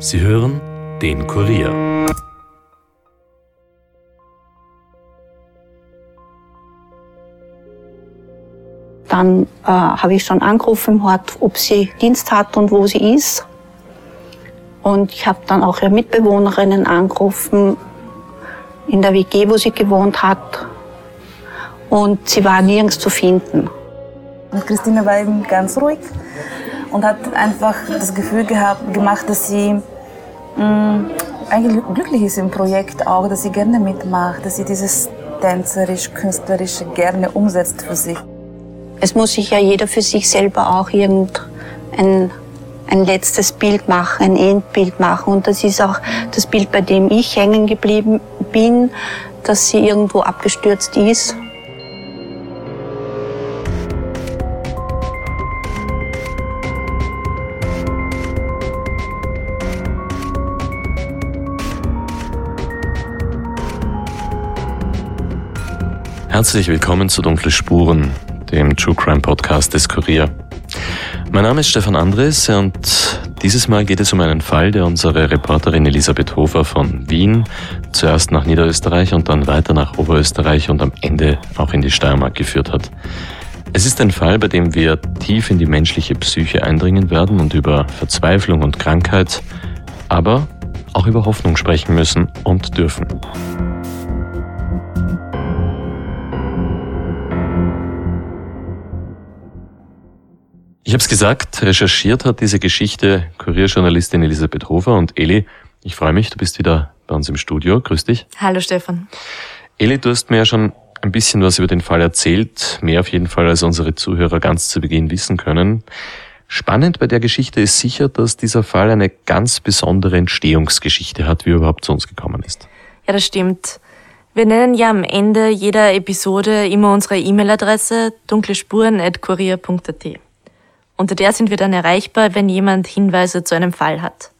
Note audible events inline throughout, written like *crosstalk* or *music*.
Sie hören den Kurier. Dann äh, habe ich schon angerufen ob sie Dienst hat und wo sie ist. Und ich habe dann auch ihre Mitbewohnerinnen angerufen in der WG, wo sie gewohnt hat. Und sie war nirgends zu finden. Und Christine war eben ganz ruhig und hat einfach das Gefühl gehabt, gemacht, dass sie mh, mm, eigentlich glücklich ist im Projekt auch, dass sie gerne mitmacht, dass sie dieses tänzerisch, künstlerische gerne umsetzt für sich. Es muss sich ja jeder für sich selber auch irgendein ein letztes Bild machen, ein Endbild machen. Und das ist auch das Bild, bei dem ich hängen geblieben bin, dass sie irgendwo abgestürzt ist. Herzlich willkommen zu Dunkle Spuren, dem True Crime Podcast des Kurier. Mein Name ist Stefan Andres und dieses Mal geht es um einen Fall, der unsere Reporterin Elisabeth Hofer von Wien zuerst nach Niederösterreich und dann weiter nach Oberösterreich und am Ende auch in die Steiermark geführt hat. Es ist ein Fall, bei dem wir tief in die menschliche Psyche eindringen werden und über Verzweiflung und Krankheit, aber auch über Hoffnung sprechen müssen und dürfen. Ich habe es gesagt, recherchiert hat diese Geschichte Kurierjournalistin Elisabeth Hofer und Eli, ich freue mich, du bist wieder bei uns im Studio. Grüß dich. Hallo Stefan. Eli, du hast mir ja schon ein bisschen was über den Fall erzählt, mehr auf jeden Fall, als unsere Zuhörer ganz zu Beginn wissen können. Spannend bei der Geschichte ist sicher, dass dieser Fall eine ganz besondere Entstehungsgeschichte hat, wie er überhaupt zu uns gekommen ist. Ja, das stimmt. Wir nennen ja am Ende jeder Episode immer unsere E-Mail-Adresse dunklespuren.kurier.at. Unter der sind wir dann erreichbar, wenn jemand Hinweise zu einem Fall hat.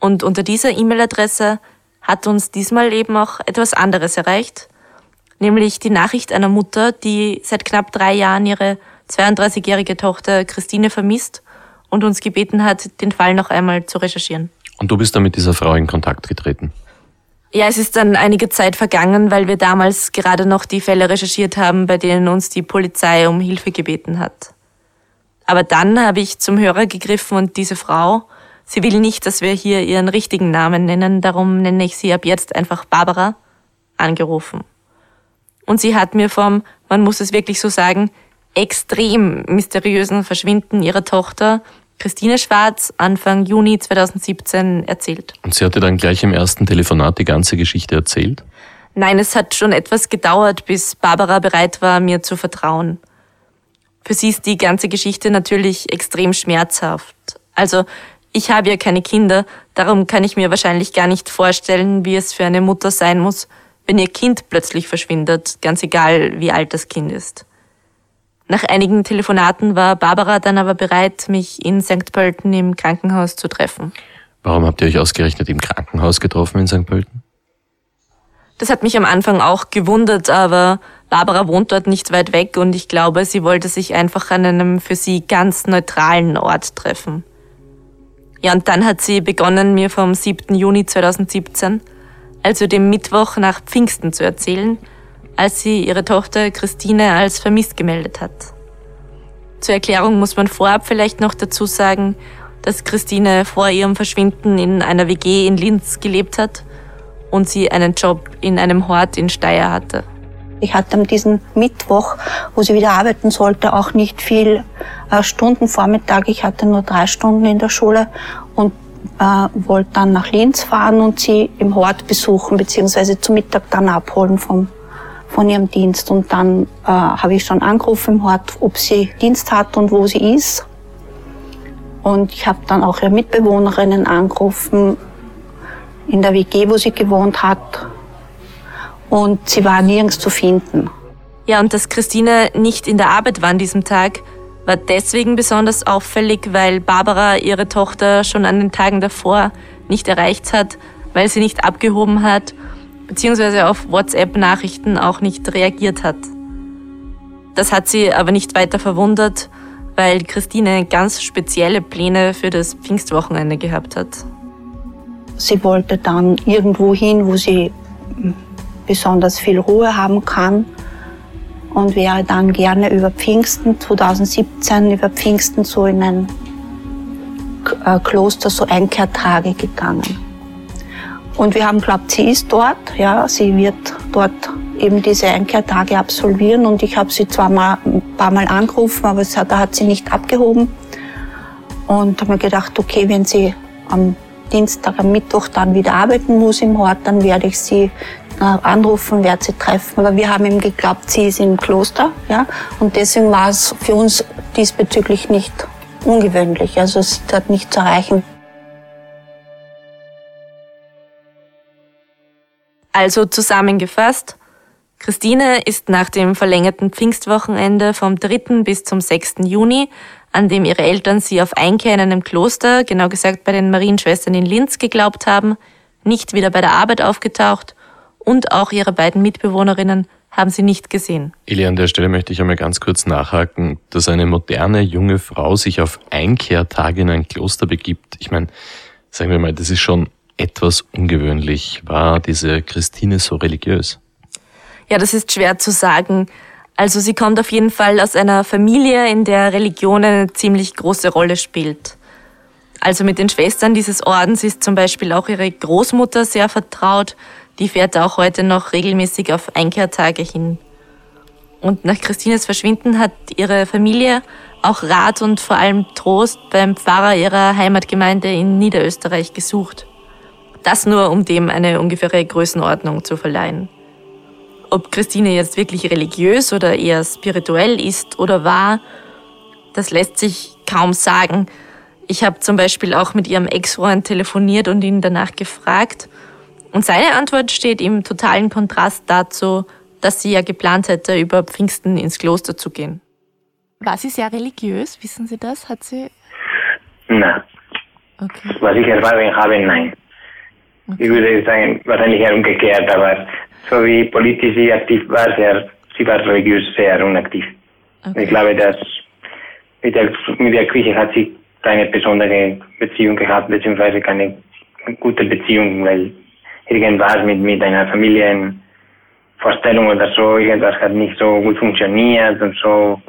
Und unter dieser E-Mail-Adresse hat uns diesmal eben auch etwas anderes erreicht, nämlich die Nachricht einer Mutter, die seit knapp drei Jahren ihre 32-jährige Tochter Christine vermisst und uns gebeten hat, den Fall noch einmal zu recherchieren. Und du bist dann mit dieser Frau in Kontakt getreten? Ja, es ist dann einige Zeit vergangen, weil wir damals gerade noch die Fälle recherchiert haben, bei denen uns die Polizei um Hilfe gebeten hat. Aber dann habe ich zum Hörer gegriffen und diese Frau, sie will nicht, dass wir hier ihren richtigen Namen nennen, darum nenne ich sie ab jetzt einfach Barbara, angerufen. Und sie hat mir vom, man muss es wirklich so sagen, extrem mysteriösen Verschwinden ihrer Tochter Christine Schwarz Anfang Juni 2017 erzählt. Und sie hatte dann gleich im ersten Telefonat die ganze Geschichte erzählt? Nein, es hat schon etwas gedauert, bis Barbara bereit war, mir zu vertrauen. Für sie ist die ganze Geschichte natürlich extrem schmerzhaft. Also ich habe ja keine Kinder, darum kann ich mir wahrscheinlich gar nicht vorstellen, wie es für eine Mutter sein muss, wenn ihr Kind plötzlich verschwindet, ganz egal wie alt das Kind ist. Nach einigen Telefonaten war Barbara dann aber bereit, mich in St. Pölten im Krankenhaus zu treffen. Warum habt ihr euch ausgerechnet im Krankenhaus getroffen in St. Pölten? Das hat mich am Anfang auch gewundert, aber Barbara wohnt dort nicht weit weg und ich glaube, sie wollte sich einfach an einem für sie ganz neutralen Ort treffen. Ja, und dann hat sie begonnen, mir vom 7. Juni 2017, also dem Mittwoch nach Pfingsten zu erzählen, als sie ihre Tochter Christine als vermisst gemeldet hat. Zur Erklärung muss man vorab vielleicht noch dazu sagen, dass Christine vor ihrem Verschwinden in einer WG in Linz gelebt hat und sie einen Job in einem Hort in Steyr hatte. Ich hatte am diesen Mittwoch, wo sie wieder arbeiten sollte, auch nicht viel äh, Stunden Vormittag. Ich hatte nur drei Stunden in der Schule und äh, wollte dann nach Linz fahren und sie im Hort besuchen, beziehungsweise zum Mittag dann abholen vom, von ihrem Dienst. Und dann äh, habe ich schon angerufen im Hort, ob sie Dienst hat und wo sie ist. Und ich habe dann auch ihre Mitbewohnerinnen angerufen in der WG, wo sie gewohnt hat und sie war nirgends zu finden. Ja, und dass Christine nicht in der Arbeit war an diesem Tag, war deswegen besonders auffällig, weil Barbara ihre Tochter schon an den Tagen davor nicht erreicht hat, weil sie nicht abgehoben hat, beziehungsweise auf WhatsApp-Nachrichten auch nicht reagiert hat. Das hat sie aber nicht weiter verwundert, weil Christine ganz spezielle Pläne für das Pfingstwochenende gehabt hat. sie wollte dann irgendwo hin, wo sie besonders viel Ruhe haben kann. Und wäre dann gerne über Pfingsten 2017 über Pfingsten so in ein äh, Kloster so Einkehrtage gegangen. Und wir haben glaubt, sie ist dort, ja, sie wird dort eben diese Einkehrtage absolvieren. Und ich habe sie zwar mal ein paar Mal angerufen, aber hat, da hat sie nicht abgehoben. Und habe mir gedacht, okay, wenn sie am Dienstag, am Mittwoch dann wieder arbeiten muss im Ort, dann werde ich sie äh, anrufen, werde sie treffen. Aber wir haben eben geglaubt, sie ist im Kloster, ja, und deswegen war es für uns diesbezüglich nicht ungewöhnlich. Also es ist dort nicht zu erreichen. Also zusammengefasst, Christine ist nach dem verlängerten Pfingstwochenende vom 3. bis zum 6. Juni, an dem ihre Eltern sie auf Einkehr in einem Kloster, genau gesagt bei den Marienschwestern in Linz, geglaubt haben, nicht wieder bei der Arbeit aufgetaucht und auch ihre beiden Mitbewohnerinnen haben sie nicht gesehen. Eli, an der Stelle möchte ich einmal ganz kurz nachhaken, dass eine moderne junge Frau sich auf Einkehrtage in ein Kloster begibt. Ich meine, sagen wir mal, das ist schon etwas ungewöhnlich. War diese Christine so religiös? Ja, das ist schwer zu sagen. Also sie kommt auf jeden Fall aus einer Familie, in der Religion eine ziemlich große Rolle spielt. Also mit den Schwestern dieses Ordens ist zum Beispiel auch ihre Großmutter sehr vertraut. Die fährt auch heute noch regelmäßig auf Einkehrtage hin. Und nach Christines Verschwinden hat ihre Familie auch Rat und vor allem Trost beim Pfarrer ihrer Heimatgemeinde in Niederösterreich gesucht. Das nur, um dem eine ungefähre Größenordnung zu verleihen. Ob Christine jetzt wirklich religiös oder eher spirituell ist oder war, das lässt sich kaum sagen. Ich habe zum Beispiel auch mit ihrem Ex-Freund telefoniert und ihn danach gefragt. Und seine Antwort steht im totalen Kontrast dazu, dass sie ja geplant hätte, über Pfingsten ins Kloster zu gehen. War sie sehr religiös? Wissen Sie das? Hat sie. Nein. Okay. Was ich erfahren habe, nein. Okay. Ich würde sagen, wahrscheinlich umgekehrt, aber so wie politisch sie aktiv war, sehr, sie war religiös sehr unaktiv. Okay. Ich glaube, dass mit der, mit der Kirche hat sie keine besondere Beziehung gehabt, beziehungsweise keine gute Beziehung, weil irgendwas mit, mit einer Familienvorstellung oder so, irgendwas hat nicht so gut funktioniert und so.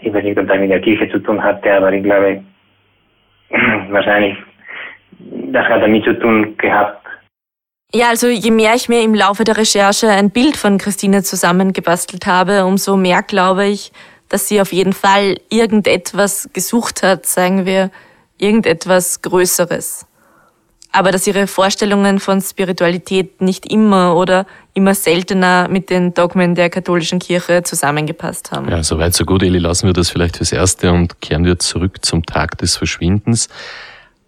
Ich weiß nicht, ob das mit der Kirche zu tun hatte, aber ich glaube, wahrscheinlich, das hat damit zu tun gehabt, ja, also je mehr ich mir im Laufe der Recherche ein Bild von Christine zusammengebastelt habe, umso mehr glaube ich, dass sie auf jeden Fall irgendetwas gesucht hat, sagen wir, irgendetwas Größeres. Aber dass ihre Vorstellungen von Spiritualität nicht immer oder immer seltener mit den Dogmen der katholischen Kirche zusammengepasst haben. Ja, soweit so gut, Eli. Lassen wir das vielleicht fürs Erste und kehren wir zurück zum Tag des Verschwindens.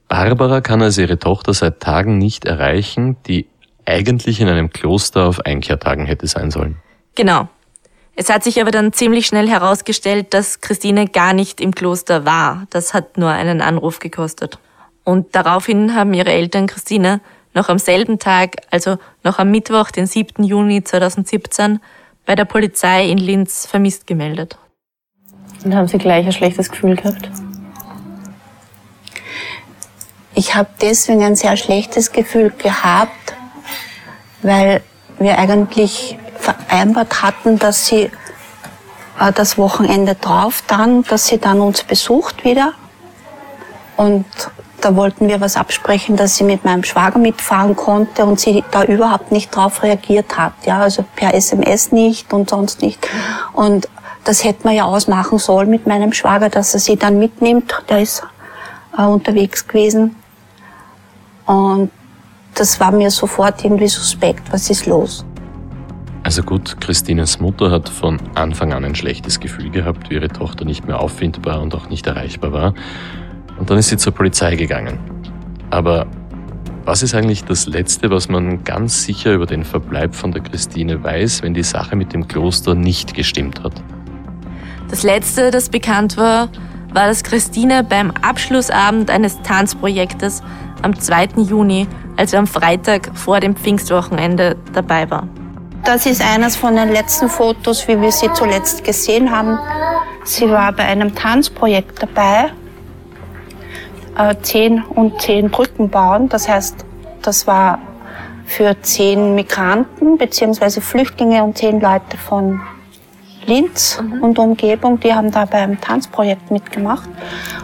Barbara kann also ihre Tochter seit Tagen nicht erreichen, die eigentlich in einem Kloster auf Einkehrtagen hätte sein sollen. Genau. Es hat sich aber dann ziemlich schnell herausgestellt, dass Christine gar nicht im Kloster war. Das hat nur einen Anruf gekostet. Und daraufhin haben ihre Eltern Christine noch am selben Tag, also noch am Mittwoch, den 7. Juni 2017, bei der Polizei in Linz vermisst gemeldet. Und haben Sie gleich ein schlechtes Gefühl gehabt? Ich habe deswegen ein sehr schlechtes Gefühl gehabt, weil wir eigentlich vereinbart hatten, dass sie äh, das Wochenende drauf dann, dass sie dann uns besucht wieder. Und da wollten wir was absprechen, dass sie mit meinem Schwager mitfahren konnte und sie da überhaupt nicht drauf reagiert hat. Ja, also per SMS nicht und sonst nicht. Und das hätte man ja ausmachen sollen mit meinem Schwager, dass er sie dann mitnimmt. Der ist äh, unterwegs gewesen. Und das war mir sofort irgendwie suspekt. Was ist los? Also gut, Christines Mutter hat von Anfang an ein schlechtes Gefühl gehabt, wie ihre Tochter nicht mehr auffindbar und auch nicht erreichbar war. Und dann ist sie zur Polizei gegangen. Aber was ist eigentlich das Letzte, was man ganz sicher über den Verbleib von der Christine weiß, wenn die Sache mit dem Kloster nicht gestimmt hat? Das Letzte, das bekannt war, war, dass Christine beim Abschlussabend eines Tanzprojektes am 2. Juni, also am Freitag vor dem Pfingstwochenende, dabei war. Das ist eines von den letzten Fotos, wie wir sie zuletzt gesehen haben. Sie war bei einem Tanzprojekt dabei, äh, 10 und 10 Brücken bauen. Das heißt, das war für zehn Migranten beziehungsweise Flüchtlinge und zehn Leute von Linz mhm. und Umgebung, die haben da beim Tanzprojekt mitgemacht.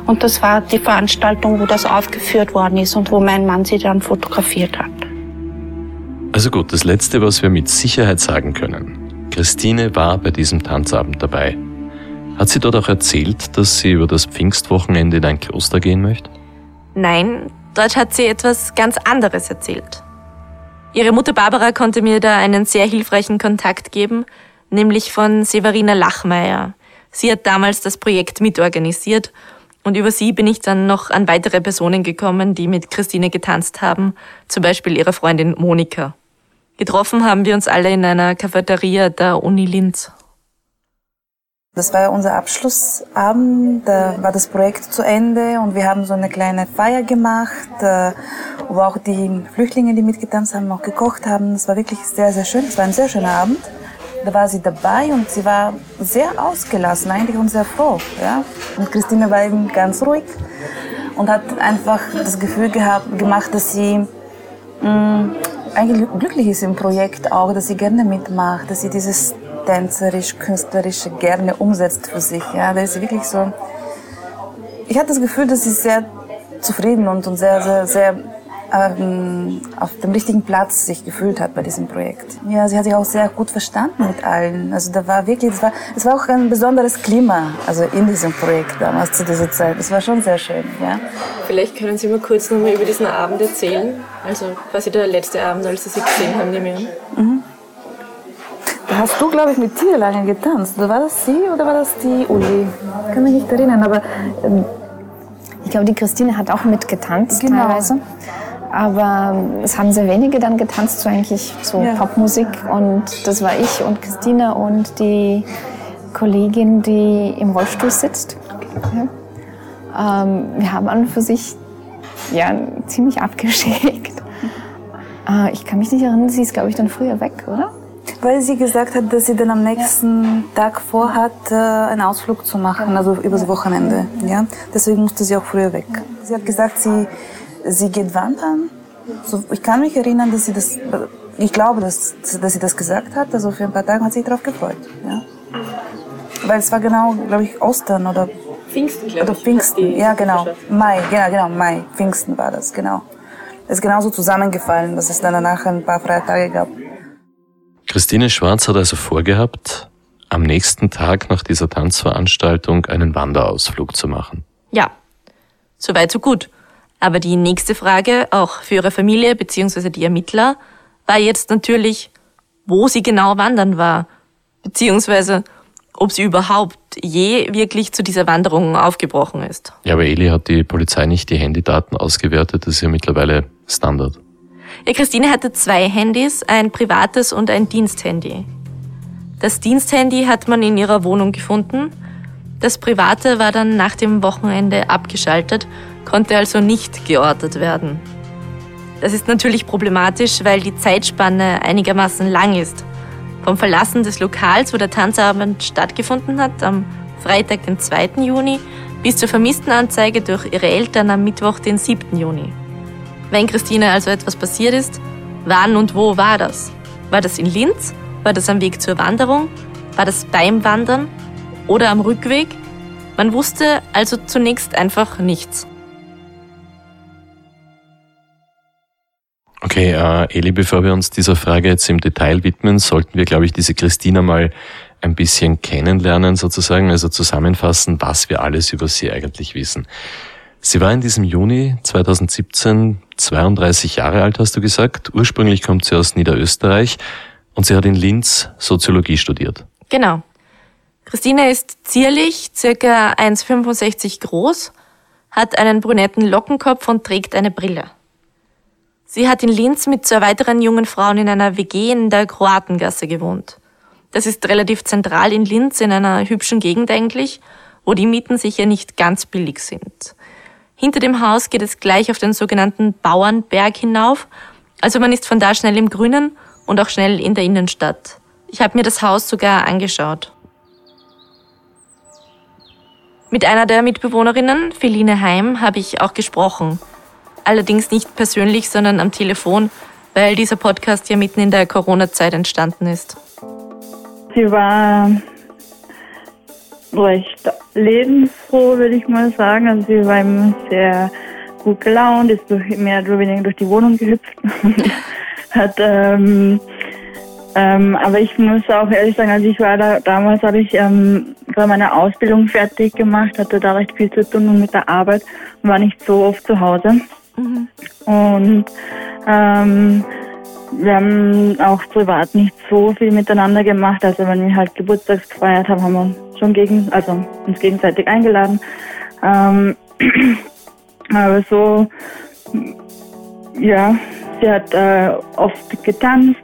Und das war die Veranstaltung, wo das aufgeführt worden ist und wo mein Mann sie dann fotografiert hat. Also gut, das Letzte, was wir mit Sicherheit sagen können. Christine war bei diesem Tanzabend dabei. Hat sie dort auch erzählt, dass sie über das Pfingstwochenende in ein Kloster gehen möchte? Nein, dort hat sie etwas ganz anderes erzählt. Ihre Mutter Barbara konnte mir da einen sehr hilfreichen Kontakt geben, nämlich von Severina Lachmeier. Sie hat damals das Projekt mitorganisiert und über sie bin ich dann noch an weitere Personen gekommen, die mit Christine getanzt haben, zum Beispiel ihre Freundin Monika. Getroffen haben wir uns alle in einer Cafeteria der Uni Linz. Das war unser Abschlussabend, da war das Projekt zu Ende und wir haben so eine kleine Feier gemacht, äh, wo auch die Flüchtlinge, die mitgetanzt haben, auch gekocht haben. Das war wirklich sehr, sehr schön. Es war ein sehr schöner Abend. Da war sie dabei und sie war sehr ausgelassen eigentlich und sehr froh. Ja? Und Christine war eben ganz ruhig und hat einfach das Gefühl gehabt, gemacht, dass sie mh, mm, eigentlich glücklich ist im Projekt auch, dass sie gerne mitmacht, dass sie dieses tänzerisch, künstlerische gerne umsetzt für sich. Ja? Da ist sie wirklich so. Ich hatte das Gefühl, dass sie sehr zufrieden und, und sehr, sehr, sehr ähm, auf dem richtigen Platz sich gefühlt hat bei diesem Projekt. Ja, sie hat sich auch sehr gut verstanden mit allen. Also da war wirklich, es war, es war auch ein besonderes Klima, also in diesem Projekt damals zu dieser Zeit. Es war schon sehr schön, ja. Vielleicht können Sie mal kurz nochmal über diesen Abend erzählen. Also quasi der letzte Abend, als Sie sie gesehen haben, nehme ich an. Mhm. Da hast du, glaube ich, mit Tia lange getanzt. War das sie oder war das die Uli? Ich kann mich nicht erinnern, aber... Ähm, ich glaube, die Christine hat auch mitgetanzt genau. teilweise aber es haben sehr wenige dann getanzt, so eigentlich so ja. Popmusik und das war ich und Christina und die Kollegin, die im Rollstuhl sitzt. Ja. Ähm, wir haben an und für sich ja, ziemlich abgeschickt. Äh, *laughs* ich kann mich nicht erinnern, sie ist, glaube ich, dann früher weg, oder? Weil sie gesagt hat, dass sie dann am nächsten ja. Tag vorhat, äh, einen Ausflug zu machen, also übers Wochenende. Ja? Deswegen musste sie auch früher weg. Sie hat gesagt, sie sie geht wandern. So, ich kann mich erinnern, dass sie das, ich glaube, dass, dass sie das gesagt hat. Also für ein paar Tage hat sie sich darauf gefreut. Ja. Weil es war genau, glaube ich, Ostern oder Pfingsten, glaube oder Pfingsten. Ja, genau. Mai, genau, genau, Mai. Pfingsten war das, genau. Es ist genauso zusammengefallen, dass es dann danach ein paar freie Tage gab. Christine Schwarz hat also vorgehabt, am nächsten Tag nach dieser Tanzveranstaltung einen Wanderausflug zu machen. Ja, soweit so gut. Aber die nächste Frage, auch für Ihre Familie bzw. die Ermittler, war jetzt natürlich, wo sie genau wandern war, beziehungsweise ob sie überhaupt je wirklich zu dieser Wanderung aufgebrochen ist. Ja, aber Eli hat die Polizei nicht die Handydaten ausgewertet, das ist ja mittlerweile Standard. Ja, Christine hatte zwei Handys, ein privates und ein Diensthandy. Das Diensthandy hat man in ihrer Wohnung gefunden, das private war dann nach dem Wochenende abgeschaltet konnte also nicht geortet werden. Das ist natürlich problematisch, weil die Zeitspanne einigermaßen lang ist. Vom Verlassen des Lokals, wo der Tanzabend stattgefunden hat, am Freitag, den 2. Juni, bis zur Vermisstenanzeige durch ihre Eltern am Mittwoch, den 7. Juni. Wenn Christine also etwas passiert ist, wann und wo war das? War das in Linz? War das am Weg zur Wanderung? War das beim Wandern? Oder am Rückweg? Man wusste also zunächst einfach nichts. Okay, äh, Eli, bevor wir uns dieser Frage jetzt im Detail widmen, sollten wir, glaube ich, diese Christina mal ein bisschen kennenlernen sozusagen, also zusammenfassen, was wir alles über sie eigentlich wissen. Sie war in diesem Juni 2017 32 Jahre alt, hast du gesagt. Ursprünglich kommt sie aus Niederösterreich und sie hat in Linz Soziologie studiert. Genau. Christina ist zierlich, circa 1,65 groß, hat einen brünetten Lockenkopf und trägt eine Brille. Sie hat in Linz mit zwei weiteren jungen Frauen in einer WG in der Kroatengasse gewohnt. Das ist relativ zentral in Linz, in einer hübschen Gegend eigentlich, wo die Mieten sicher nicht ganz billig sind. Hinter dem Haus geht es gleich auf den sogenannten Bauernberg hinauf, also man ist von da schnell im Grünen und auch schnell in der Innenstadt. Ich habe mir das Haus sogar angeschaut. Mit einer der Mitbewohnerinnen, Feline Heim, habe ich auch gesprochen. Allerdings nicht persönlich, sondern am Telefon, weil dieser Podcast ja mitten in der Corona-Zeit entstanden ist. Sie war recht lebensfroh, würde ich mal sagen. Also sie war immer sehr gut gelaunt, ist durch, mehr oder weniger durch die Wohnung gehüpft. *laughs* hat, ähm, ähm, aber ich muss auch ehrlich sagen, also ich war da, damals habe ich ähm, gerade meine Ausbildung fertig gemacht, hatte da recht viel zu tun mit der Arbeit und war nicht so oft zu Hause. Mhm. Und ähm, wir haben auch privat nicht so viel miteinander gemacht. Also wenn wir halt Geburtstags gefeiert haben, haben wir schon gegen, also uns gegenseitig eingeladen. Ähm, *clears throat* aber so, ja, sie hat äh, oft getanzt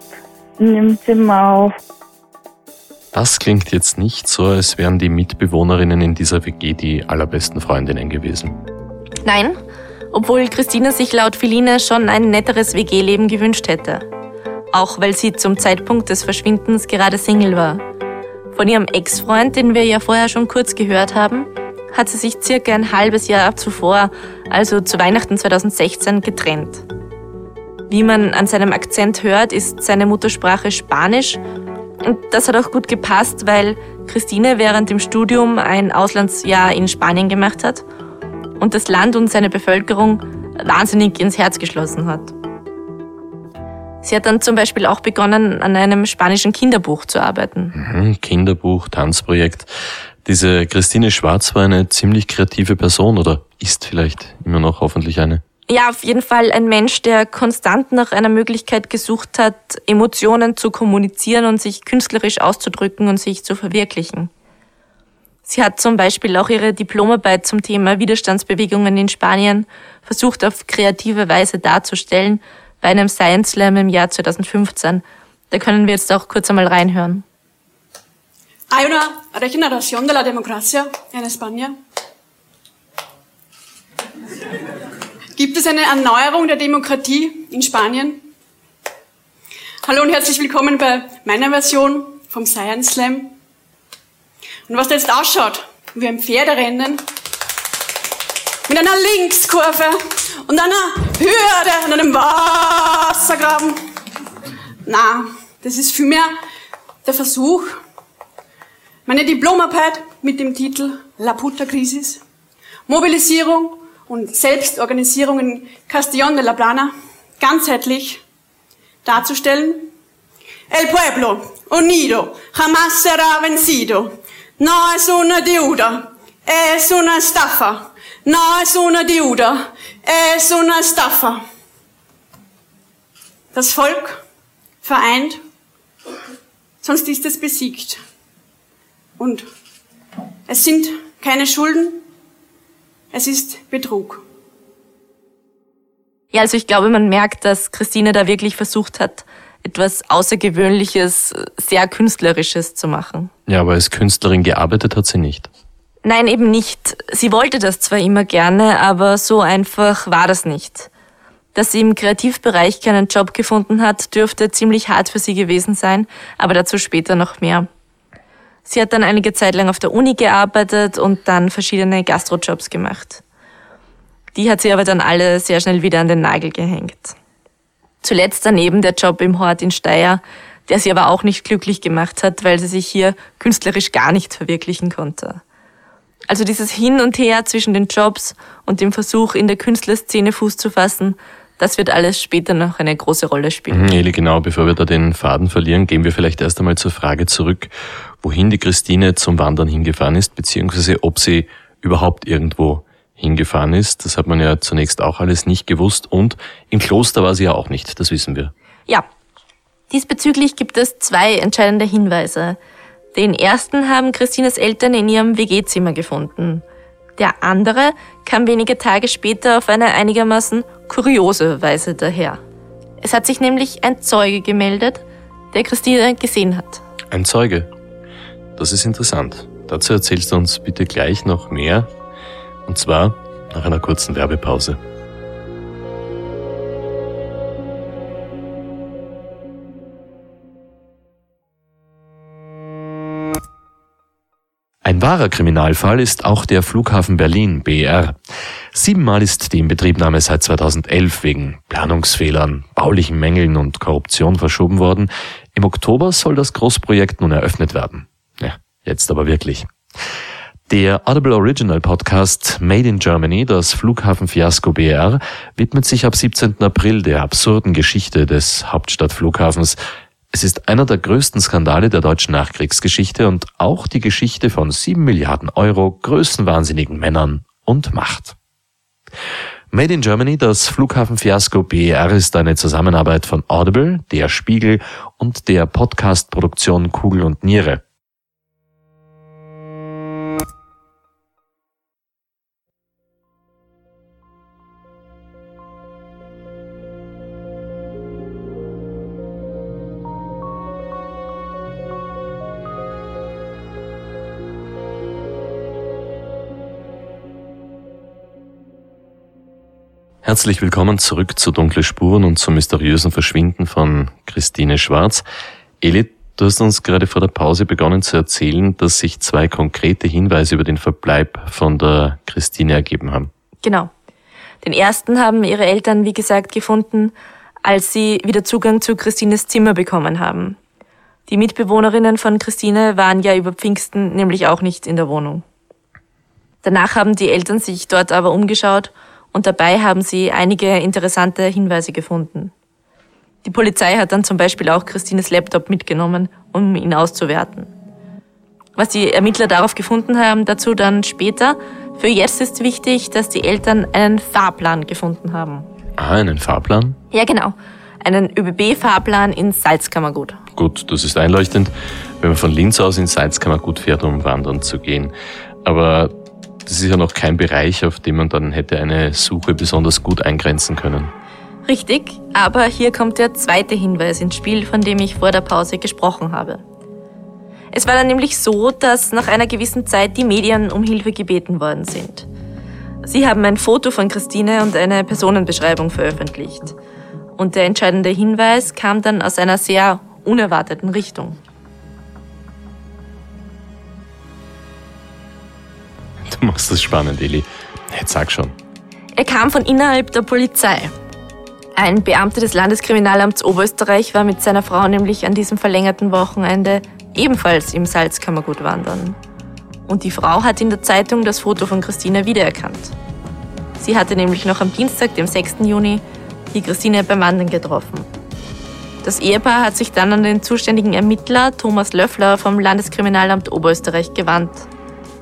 in dem Zimmer auch. Das klingt jetzt nicht so, als wären die Mitbewohnerinnen in dieser WG die allerbesten Freundinnen gewesen. Nein, obwohl Christina sich laut Philine schon ein netteres WG-Leben gewünscht hätte. Auch weil sie zum Zeitpunkt des Verschwindens gerade Single war. Von ihrem Ex-Freund, den wir ja vorher schon kurz gehört haben, hat sie sich circa ein halbes Jahr zuvor, also zu Weihnachten 2016, getrennt. Wie man an seinem Akzent hört, ist seine Muttersprache Spanisch und das hat auch gut gepasst, weil Christine während dem Studium ein Auslandsjahr in Spanien gemacht hat und das Land und seine Bevölkerung wahnsinnig ins Herz geschlossen hat. Sie hat dann zum Beispiel auch begonnen, an einem spanischen Kinderbuch zu arbeiten. Mhm, Kinderbuch, Tanzprojekt. Diese Christine Schwarz war eine ziemlich kreative Person oder ist vielleicht immer noch hoffentlich eine. Ja, auf jeden Fall ein Mensch, der konstant nach einer Möglichkeit gesucht hat, Emotionen zu kommunizieren und sich künstlerisch auszudrücken und sich zu verwirklichen. Sie hat zum Beispiel auch ihre Diplomarbeit zum Thema Widerstandsbewegungen in Spanien versucht auf kreative Weise darzustellen bei einem Science Slam im Jahr 2015. Da können wir jetzt auch kurz einmal reinhören. Hay una regeneración de la democracia en España. Gibt es eine Erneuerung der Demokratie in Spanien? Hallo und herzlich willkommen bei meiner Version vom Science Slam. Und was jetzt ausschaut, wie ein Pferderennen, mit einer Linkskurve und einer Hürde und einem Wassergraben. Na, das ist vielmehr der Versuch, meine Diplomarbeit mit dem Titel La Puta Crisis, Mobilisierung und Selbstorganisierung in Castellón de la Plana ganzheitlich darzustellen. El pueblo unido jamás será vencido. No es una deuda, es una estafa. No es una deuda, es una estafa. Das Volk vereint, sonst ist es besiegt. Und es sind keine Schulden, es ist Betrug. Ja, also ich glaube, man merkt, dass Christine da wirklich versucht hat, etwas Außergewöhnliches, sehr Künstlerisches zu machen. Ja, aber als Künstlerin gearbeitet hat sie nicht. Nein, eben nicht. Sie wollte das zwar immer gerne, aber so einfach war das nicht. Dass sie im Kreativbereich keinen Job gefunden hat, dürfte ziemlich hart für sie gewesen sein, aber dazu später noch mehr. Sie hat dann einige Zeit lang auf der Uni gearbeitet und dann verschiedene Gastrojobs gemacht. Die hat sie aber dann alle sehr schnell wieder an den Nagel gehängt. Zuletzt daneben der Job im Hort in Steyr, der sie aber auch nicht glücklich gemacht hat, weil sie sich hier künstlerisch gar nicht verwirklichen konnte. Also dieses Hin und Her zwischen den Jobs und dem Versuch, in der Künstlerszene Fuß zu fassen, das wird alles später noch eine große Rolle spielen. Mhm, Eli, genau, bevor wir da den Faden verlieren, gehen wir vielleicht erst einmal zur Frage zurück, wohin die Christine zum Wandern hingefahren ist, beziehungsweise ob sie überhaupt irgendwo hingefahren ist. Das hat man ja zunächst auch alles nicht gewusst und im Kloster war sie ja auch nicht, das wissen wir. Ja, diesbezüglich gibt es zwei entscheidende Hinweise. Den ersten haben Christines Eltern in ihrem WG-Zimmer gefunden. Der andere kam wenige Tage später auf eine einigermaßen kuriose Weise daher. Es hat sich nämlich ein Zeuge gemeldet, der Christine gesehen hat. Ein Zeuge? Das ist interessant. Dazu erzählst du uns bitte gleich noch mehr. Und zwar nach einer kurzen Werbepause. Ein wahrer Kriminalfall ist auch der Flughafen Berlin, BR. Siebenmal ist die Inbetriebnahme seit 2011 wegen Planungsfehlern, baulichen Mängeln und Korruption verschoben worden. Im Oktober soll das Großprojekt nun eröffnet werden. Ja, jetzt aber wirklich. Der Audible Original Podcast Made in Germany, das Flughafenfiasko BR, widmet sich ab 17. April der absurden Geschichte des Hauptstadtflughafens. Es ist einer der größten Skandale der deutschen Nachkriegsgeschichte und auch die Geschichte von sieben Milliarden Euro größenwahnsinnigen Männern und Macht. Made in Germany, das Flughafenfiasko BR ist eine Zusammenarbeit von Audible, der Spiegel und der Podcast-Produktion Kugel und Niere. Herzlich willkommen zurück zu Dunkle Spuren und zum mysteriösen Verschwinden von Christine Schwarz. Eli, du hast uns gerade vor der Pause begonnen zu erzählen, dass sich zwei konkrete Hinweise über den Verbleib von der Christine ergeben haben. Genau. Den ersten haben ihre Eltern, wie gesagt, gefunden, als sie wieder Zugang zu Christines Zimmer bekommen haben. Die Mitbewohnerinnen von Christine waren ja über Pfingsten nämlich auch nicht in der Wohnung. Danach haben die Eltern sich dort aber umgeschaut und dabei haben sie einige interessante Hinweise gefunden. Die Polizei hat dann zum Beispiel auch Christines Laptop mitgenommen, um ihn auszuwerten. Was die Ermittler darauf gefunden haben, dazu dann später. Für jetzt ist wichtig, dass die Eltern einen Fahrplan gefunden haben. Ah, einen Fahrplan? Ja, genau. Einen ÖBB-Fahrplan ins Salzkammergut. Gut, das ist einleuchtend, wenn man von Linz aus ins Salzkammergut fährt, um wandern zu gehen. Aber das ist ja noch kein Bereich, auf dem man dann hätte eine Suche besonders gut eingrenzen können. Richtig, aber hier kommt der zweite Hinweis ins Spiel, von dem ich vor der Pause gesprochen habe. Es war dann nämlich so, dass nach einer gewissen Zeit die Medien um Hilfe gebeten worden sind. Sie haben ein Foto von Christine und eine Personenbeschreibung veröffentlicht. Und der entscheidende Hinweis kam dann aus einer sehr unerwarteten Richtung. *laughs* Du machst das spannend, Eli. Jetzt sag schon. Er kam von innerhalb der Polizei. Ein Beamter des Landeskriminalamts Oberösterreich war mit seiner Frau nämlich an diesem verlängerten Wochenende ebenfalls im Salzkammergut wandern. Und die Frau hat in der Zeitung das Foto von Christine wiedererkannt. Sie hatte nämlich noch am Dienstag, dem 6. Juni, die Christine beim Wandern getroffen. Das Ehepaar hat sich dann an den zuständigen Ermittler Thomas Löffler vom Landeskriminalamt Oberösterreich gewandt.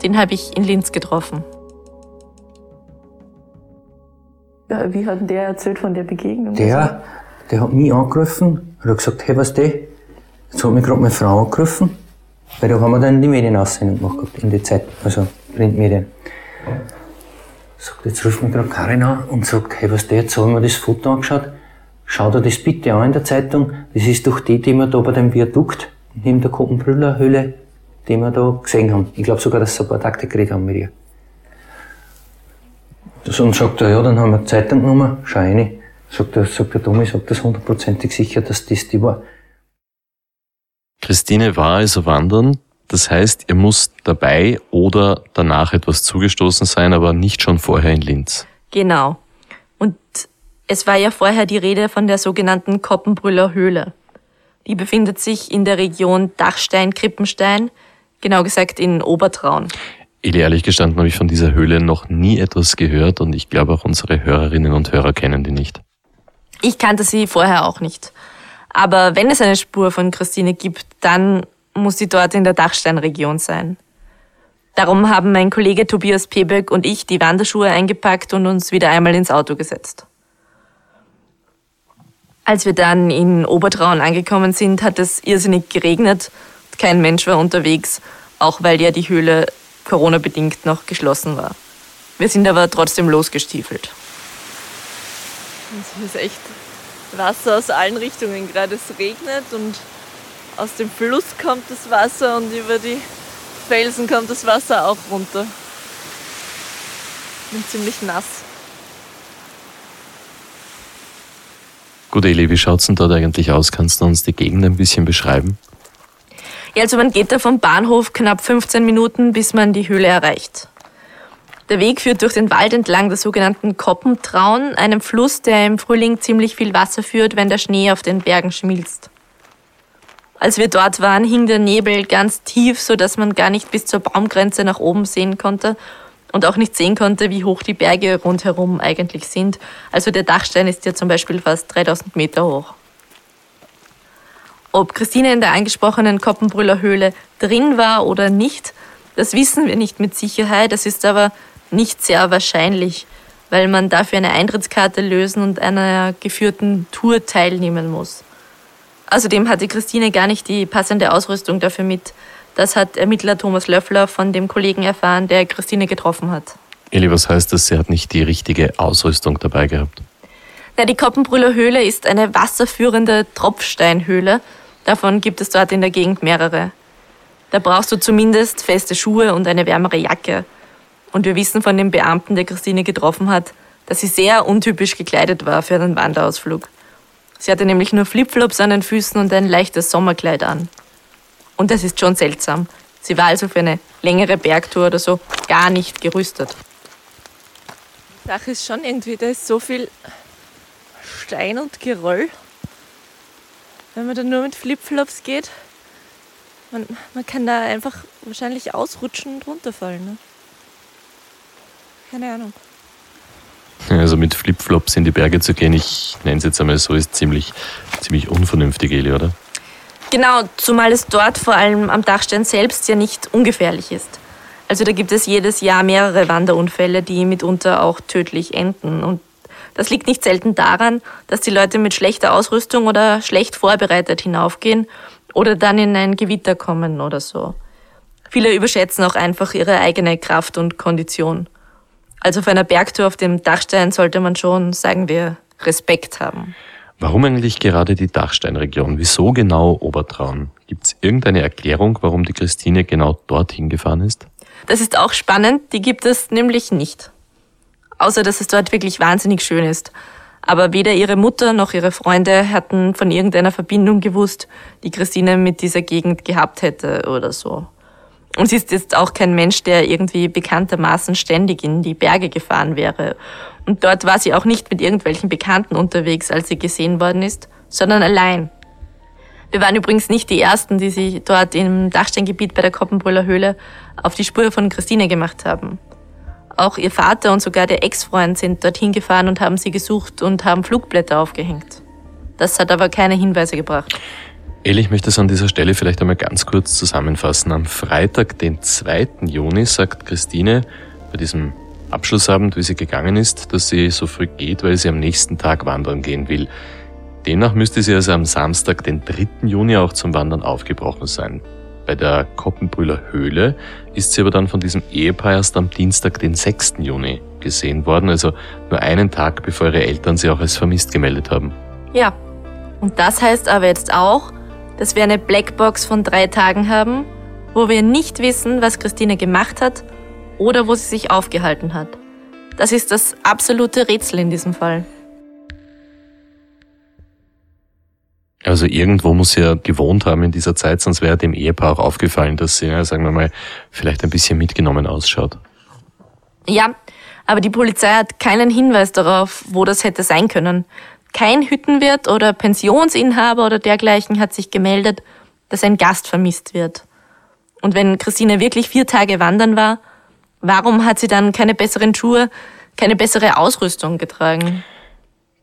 Den habe ich in Linz getroffen. Ja, wie hat denn der erzählt von der Begegnung? Der, der hat mich angerufen und hat gesagt, hey, was du, jetzt hat mich gerade meine Frau angerufen, weil da haben wir dann die Medienaussenung gemacht gehabt, in die Zeit, also Printmedien. Sagt, jetzt ruft mich gerade Karin an und sagt, hey, was du, jetzt haben wir das Foto angeschaut, schau dir das bitte an in der Zeitung, das ist doch die, die wir da bei dem Viadukt neben der Koppenbrüller Höhle die wir da gesehen haben. Ich glaube sogar, dass sie ein paar Takte geredet haben mit ihr. Und sagt er, ja, dann haben wir die Zeitung genommen, schau rein. Sagt er, sagt der Tommy, sagt das hundertprozentig sicher, dass das die war. Christine war also wandern. Das heißt, ihr muss dabei oder danach etwas zugestoßen sein, aber nicht schon vorher in Linz. Genau. Und es war ja vorher die Rede von der sogenannten Koppenbrüller Höhle. Die befindet sich in der Region Dachstein-Krippenstein, Genau gesagt in Obertraun. Eli, ehrlich gestanden habe ich von dieser Höhle noch nie etwas gehört und ich glaube auch unsere Hörerinnen und Hörer kennen die nicht. Ich kannte sie vorher auch nicht. Aber wenn es eine Spur von Christine gibt, dann muss sie dort in der Dachsteinregion sein. Darum haben mein Kollege Tobias Pebek und ich die Wanderschuhe eingepackt und uns wieder einmal ins Auto gesetzt. Als wir dann in Obertraun angekommen sind, hat es irrsinnig geregnet kein Mensch war unterwegs, auch weil ja die Höhle Corona-bedingt noch geschlossen war. Wir sind aber trotzdem losgestiefelt. Es ist echt Wasser aus allen Richtungen. Gerade es regnet und aus dem Fluss kommt das Wasser und über die Felsen kommt das Wasser auch runter. Ich bin ziemlich nass. Gut, Eli, wie schaut es denn dort eigentlich aus? Kannst du uns die Gegend ein bisschen beschreiben? Also man geht da vom Bahnhof knapp 15 Minuten, bis man die Höhle erreicht. Der Weg führt durch den Wald entlang der sogenannten Koppentraun, einem Fluss, der im Frühling ziemlich viel Wasser führt, wenn der Schnee auf den Bergen schmilzt. Als wir dort waren, hing der Nebel ganz tief, so dass man gar nicht bis zur Baumgrenze nach oben sehen konnte und auch nicht sehen konnte, wie hoch die Berge rundherum eigentlich sind. Also der Dachstein ist ja zum Beispiel fast 3000 Meter hoch. Ob Christine in der angesprochenen Koppenbrüller Höhle drin war oder nicht, das wissen wir nicht mit Sicherheit. Das ist aber nicht sehr wahrscheinlich, weil man dafür eine Eintrittskarte lösen und einer geführten Tour teilnehmen muss. Außerdem hatte Christine gar nicht die passende Ausrüstung dafür mit. Das hat Ermittler Thomas Löffler von dem Kollegen erfahren, der Christine getroffen hat. Eli, was heißt das? Sie hat nicht die richtige Ausrüstung dabei gehabt? Na, die Koppenbrüller Höhle ist eine wasserführende Tropfsteinhöhle. Davon gibt es dort in der Gegend mehrere. Da brauchst du zumindest feste Schuhe und eine wärmere Jacke. Und wir wissen von dem Beamten, der Christine getroffen hat, dass sie sehr untypisch gekleidet war für einen Wanderausflug. Sie hatte nämlich nur Flipflops an den Füßen und ein leichtes Sommerkleid an. Und das ist schon seltsam. Sie war also für eine längere Bergtour oder so gar nicht gerüstet. Die Sache ist schon irgendwie, da ist so viel Stein und Geröll. Wenn man dann nur mit Flipflops geht, man, man kann da einfach wahrscheinlich ausrutschen und runterfallen. Ne? Keine Ahnung. Also mit Flipflops in die Berge zu gehen, ich nenne es jetzt einmal so, ist ziemlich, ziemlich unvernünftig, Eli, oder? Genau, zumal es dort vor allem am Dachstein selbst ja nicht ungefährlich ist. Also da gibt es jedes Jahr mehrere Wanderunfälle, die mitunter auch tödlich enden. Und das liegt nicht selten daran, dass die Leute mit schlechter Ausrüstung oder schlecht vorbereitet hinaufgehen oder dann in ein Gewitter kommen oder so. Viele überschätzen auch einfach ihre eigene Kraft und Kondition. Also auf einer Bergtour auf dem Dachstein sollte man schon, sagen wir, Respekt haben. Warum eigentlich gerade die Dachsteinregion? Wieso genau Obertraun? Gibt es irgendeine Erklärung, warum die Christine genau dorthin gefahren ist? Das ist auch spannend, die gibt es nämlich nicht. Außer dass es dort wirklich wahnsinnig schön ist. Aber weder ihre Mutter noch ihre Freunde hatten von irgendeiner Verbindung gewusst, die Christine mit dieser Gegend gehabt hätte oder so. Und sie ist jetzt auch kein Mensch, der irgendwie bekanntermaßen ständig in die Berge gefahren wäre. Und dort war sie auch nicht mit irgendwelchen Bekannten unterwegs, als sie gesehen worden ist, sondern allein. Wir waren übrigens nicht die Ersten, die sich dort im Dachsteingebiet bei der Koppenbrüller Höhle auf die Spur von Christine gemacht haben. Auch ihr Vater und sogar der Ex-Freund sind dorthin gefahren und haben sie gesucht und haben Flugblätter aufgehängt. Das hat aber keine Hinweise gebracht. Eli, ich möchte es an dieser Stelle vielleicht einmal ganz kurz zusammenfassen. Am Freitag, den 2. Juni, sagt Christine bei diesem Abschlussabend, wie sie gegangen ist, dass sie so früh geht, weil sie am nächsten Tag wandern gehen will. Demnach müsste sie also am Samstag, den 3. Juni, auch zum Wandern aufgebrochen sein. Bei der Koppenbrüller Höhle ist sie aber dann von diesem Ehepaar erst am Dienstag, den 6. Juni, gesehen worden, also nur einen Tag bevor ihre Eltern sie auch als vermisst gemeldet haben. Ja, und das heißt aber jetzt auch, dass wir eine Blackbox von drei Tagen haben, wo wir nicht wissen, was Christine gemacht hat oder wo sie sich aufgehalten hat. Das ist das absolute Rätsel in diesem Fall. Also irgendwo muss sie ja gewohnt haben in dieser Zeit, sonst wäre dem Ehepaar auch aufgefallen, dass sie, ja, sagen wir mal, vielleicht ein bisschen mitgenommen ausschaut. Ja, aber die Polizei hat keinen Hinweis darauf, wo das hätte sein können. Kein Hüttenwirt oder Pensionsinhaber oder dergleichen hat sich gemeldet, dass ein Gast vermisst wird. Und wenn Christine wirklich vier Tage wandern war, warum hat sie dann keine besseren Schuhe, keine bessere Ausrüstung getragen?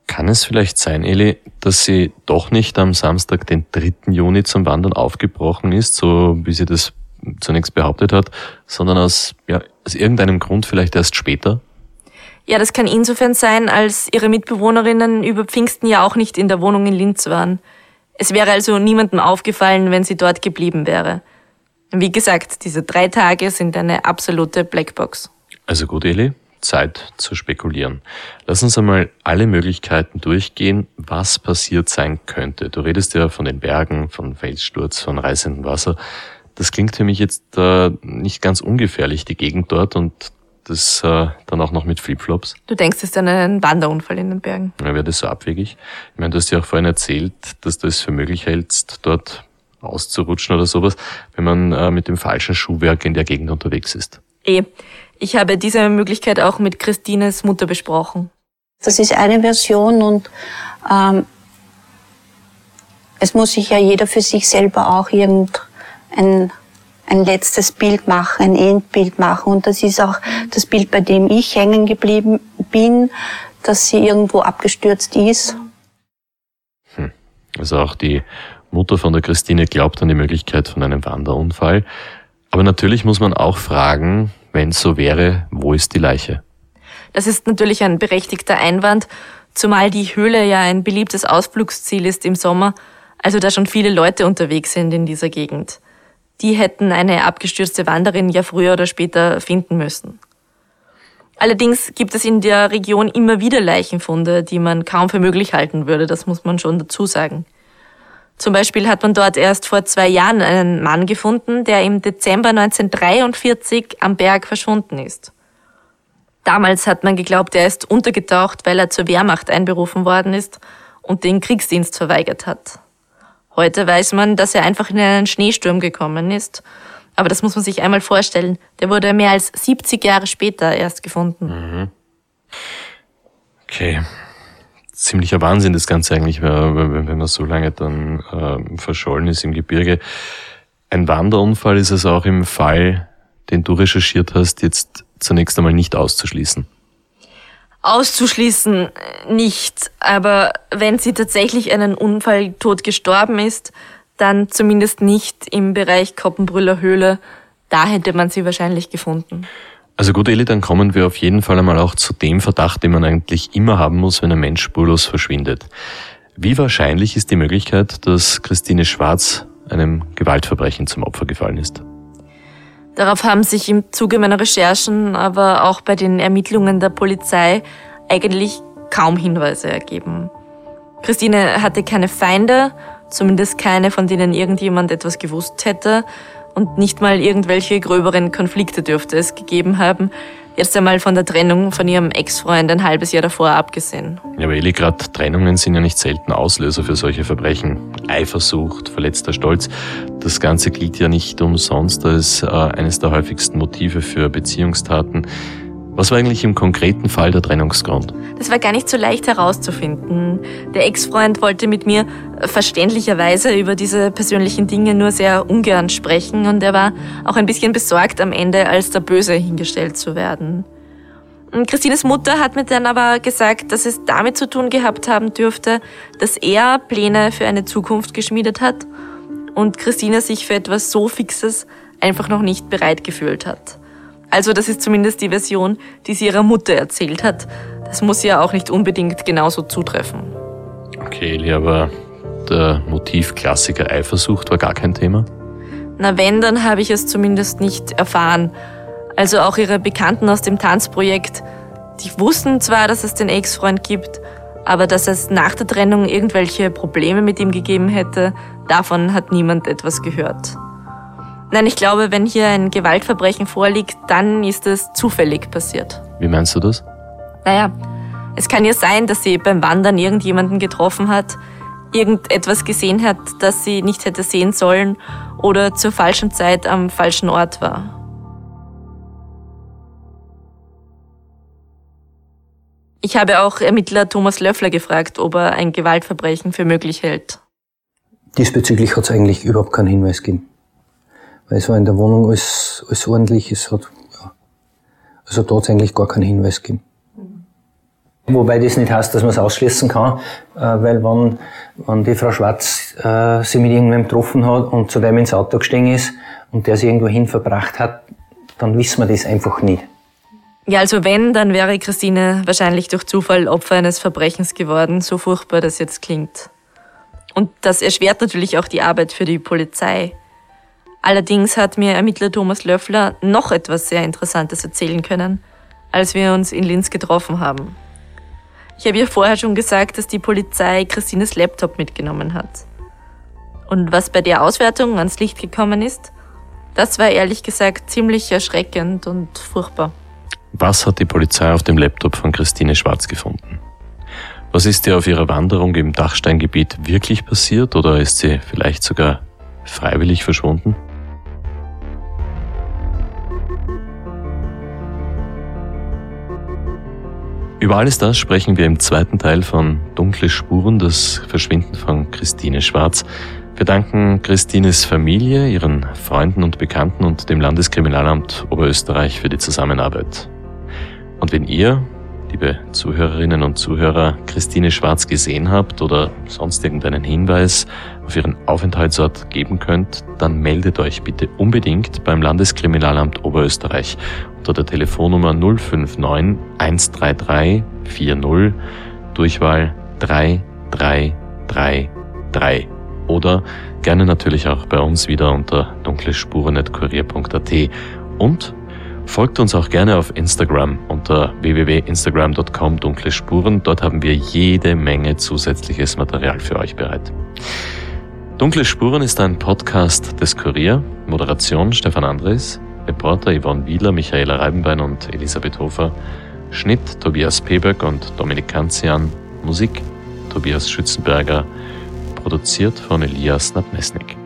Kann es vielleicht sein, Eli, dass sie doch nicht am Samstag, den 3. Juni zum Wandern aufgebrochen ist, so wie sie das zunächst behauptet hat, sondern aus, ja, aus irgendeinem Grund vielleicht erst später? Ja, das kann insofern sein, als ihre Mitbewohnerinnen über Pfingsten ja auch nicht in der Wohnung in Linz waren. Es wäre also niemandem aufgefallen, wenn sie dort geblieben wäre. Wie gesagt, diese drei Tage sind eine absolute Blackbox. Also gut, Eli, Zeit zu spekulieren. Lass uns einmal alle Möglichkeiten durchgehen, was passiert sein könnte. Du redest ja von den Bergen, von Felssturz, von reißendem Wasser. Das klingt für mich jetzt äh, nicht ganz ungefährlich, die Gegend dort und das äh, dann auch noch mit Flipflops. Du denkst, es ist dann ein Wanderunfall in den Bergen? Ja, wäre das so abwegig? Ich meine, du hast ja auch vorhin erzählt, dass du es für möglich hältst, dort auszurutschen oder sowas, wenn man äh, mit dem falschen Schuhwerk in der Gegend unterwegs ist. Eh. Ich habe diese Möglichkeit auch mit Christines Mutter besprochen. Das ist eine Version und ähm, es muss sich ja jeder für sich selber auch irgendein ein letztes Bild machen, ein Endbild machen. Und das ist auch das Bild, bei dem ich hängen geblieben bin, dass sie irgendwo abgestürzt ist. Hm. Also auch die Mutter von der Christine glaubt an die Möglichkeit von einem Wanderunfall. Aber natürlich muss man auch fragen, wenn es so wäre, wo ist die Leiche? Das ist natürlich ein berechtigter Einwand, zumal die Höhle ja ein beliebtes Ausflugsziel ist im Sommer, also da schon viele Leute unterwegs sind in dieser Gegend. Die hätten eine abgestürzte Wanderin ja früher oder später finden müssen. Allerdings gibt es in der Region immer wieder Leichenfunde, die man kaum für möglich halten würde, das muss man schon dazu sagen. Zum Beispiel hat man dort erst vor zwei Jahren einen Mann gefunden, der im Dezember 1943 am Berg verschwunden ist. Damals hat man geglaubt, er ist untergetaucht, weil er zur Wehrmacht einberufen worden ist und den Kriegsdienst verweigert hat. Heute weiß man, dass er einfach in einen Schneesturm gekommen ist. Aber das muss man sich einmal vorstellen. Der wurde mehr als 70 Jahre später erst gefunden. Mhm. Okay. Ziemlicher Wahnsinn das Ganze eigentlich, wenn man so lange dann äh, verschollen ist im Gebirge. Ein Wanderunfall ist es auch im Fall, den du recherchiert hast, jetzt zunächst einmal nicht auszuschließen. Auszuschließen nicht, aber wenn sie tatsächlich einen Unfall tot gestorben ist, dann zumindest nicht im Bereich Koppenbrüller Höhle. Da hätte man sie wahrscheinlich gefunden. Also gut, Eli, dann kommen wir auf jeden Fall einmal auch zu dem Verdacht, den man eigentlich immer haben muss, wenn ein Mensch spurlos verschwindet. Wie wahrscheinlich ist die Möglichkeit, dass Christine Schwarz einem Gewaltverbrechen zum Opfer gefallen ist? Darauf haben sich im Zuge meiner Recherchen, aber auch bei den Ermittlungen der Polizei eigentlich kaum Hinweise ergeben. Christine hatte keine Feinde, zumindest keine, von denen irgendjemand etwas gewusst hätte, und nicht mal irgendwelche gröberen Konflikte dürfte es gegeben haben, Jetzt einmal von der Trennung von ihrem Ex-Freund ein halbes Jahr davor abgesehen. Ja, aber Eli, gerade Trennungen sind ja nicht selten Auslöser für solche Verbrechen. Eifersucht, verletzter Stolz. Das Ganze gilt ja nicht umsonst als äh, eines der häufigsten Motive für Beziehungstaten. Was war eigentlich im konkreten Fall der Trennungsgrund? Das war gar nicht so leicht herauszufinden. Der Ex-Freund wollte mit mir verständlicherweise über diese persönlichen Dinge nur sehr ungern sprechen und er war auch ein bisschen besorgt am Ende, als der Böse hingestellt zu werden. Christines Mutter hat mir dann aber gesagt, dass es damit zu tun gehabt haben dürfte, dass er Pläne für eine Zukunft geschmiedet hat und Christine sich für etwas so Fixes einfach noch nicht bereit gefühlt hat. Also das ist zumindest die Version, die sie ihrer Mutter erzählt hat. Das muss ja auch nicht unbedingt genauso zutreffen. Okay, Eli, aber der Motivklassiker Eifersucht war gar kein Thema? Na wenn, dann habe ich es zumindest nicht erfahren. Also auch ihre Bekannten aus dem Tanzprojekt, die wussten zwar, dass es den Ex-Freund gibt, aber dass es nach der Trennung irgendwelche Probleme mit ihm gegeben hätte, davon hat niemand etwas gehört. Nein, ich glaube, wenn hier ein Gewaltverbrechen vorliegt, dann ist es zufällig passiert. Wie meinst du das? Naja, es kann ja sein, dass sie beim Wandern irgendjemanden getroffen hat, irgendetwas gesehen hat, das sie nicht hätte sehen sollen oder zur falschen Zeit am falschen Ort war. Ich habe auch Ermittler Thomas Löffler gefragt, ob er ein Gewaltverbrechen für möglich hält. Diesbezüglich hat es eigentlich überhaupt keinen Hinweis gegeben weil es war in der Wohnung alles, alles ordentlich. Es hat, ja, also da hat eigentlich gar keinen Hinweis gegeben. Wobei das nicht heißt, dass man es ausschließen kann, äh, weil wenn, wenn die Frau Schwarz äh, sie mit irgendwem getroffen hat und zu dem ins Auto gestiegen ist und der sie irgendwo hin verbracht hat, dann wissen wir das einfach nicht. Ja, also wenn, dann wäre Christine wahrscheinlich durch Zufall Opfer eines Verbrechens geworden, so furchtbar das jetzt klingt. Und das erschwert natürlich auch die Arbeit für die Polizei. Allerdings hat mir Ermittler Thomas Löffler noch etwas sehr Interessantes erzählen können, als wir uns in Linz getroffen haben. Ich habe ja vorher schon gesagt, dass die Polizei Christines Laptop mitgenommen hat. Und was bei der Auswertung ans Licht gekommen ist, das war ehrlich gesagt ziemlich erschreckend und furchtbar. Was hat die Polizei auf dem Laptop von Christine Schwarz gefunden? Was ist ihr auf ihrer Wanderung im Dachsteingebiet wirklich passiert oder ist sie vielleicht sogar freiwillig verschwunden? Über alles das sprechen wir im zweiten Teil von Dunkle Spuren, das Verschwinden von Christine Schwarz. Wir danken Christines Familie, ihren Freunden und Bekannten und dem Landeskriminalamt Oberösterreich für die Zusammenarbeit. Und wenn ihr, liebe Zuhörerinnen und Zuhörer, Christine Schwarz gesehen habt oder sonst irgendeinen Hinweis auf ihren Aufenthaltsort geben könnt, dann meldet euch bitte unbedingt beim Landeskriminalamt Oberösterreich unter der Telefonnummer 059 133 40 Durchwahl 3333 oder gerne natürlich auch bei uns wieder unter dunklespuren.kurier.at und folgt uns auch gerne auf Instagram unter www.instagram.com dunkle Spuren. Dort haben wir jede Menge zusätzliches Material für euch bereit. Dunkle Spuren ist ein Podcast des Kurier. Moderation Stefan Andres, Reporter Yvonne Wieler, Michaela Reibenbein und Elisabeth Hofer. Schnitt Tobias Peberg und Dominik Kanzian. Musik Tobias Schützenberger. Produziert von Elias Nabmesnik.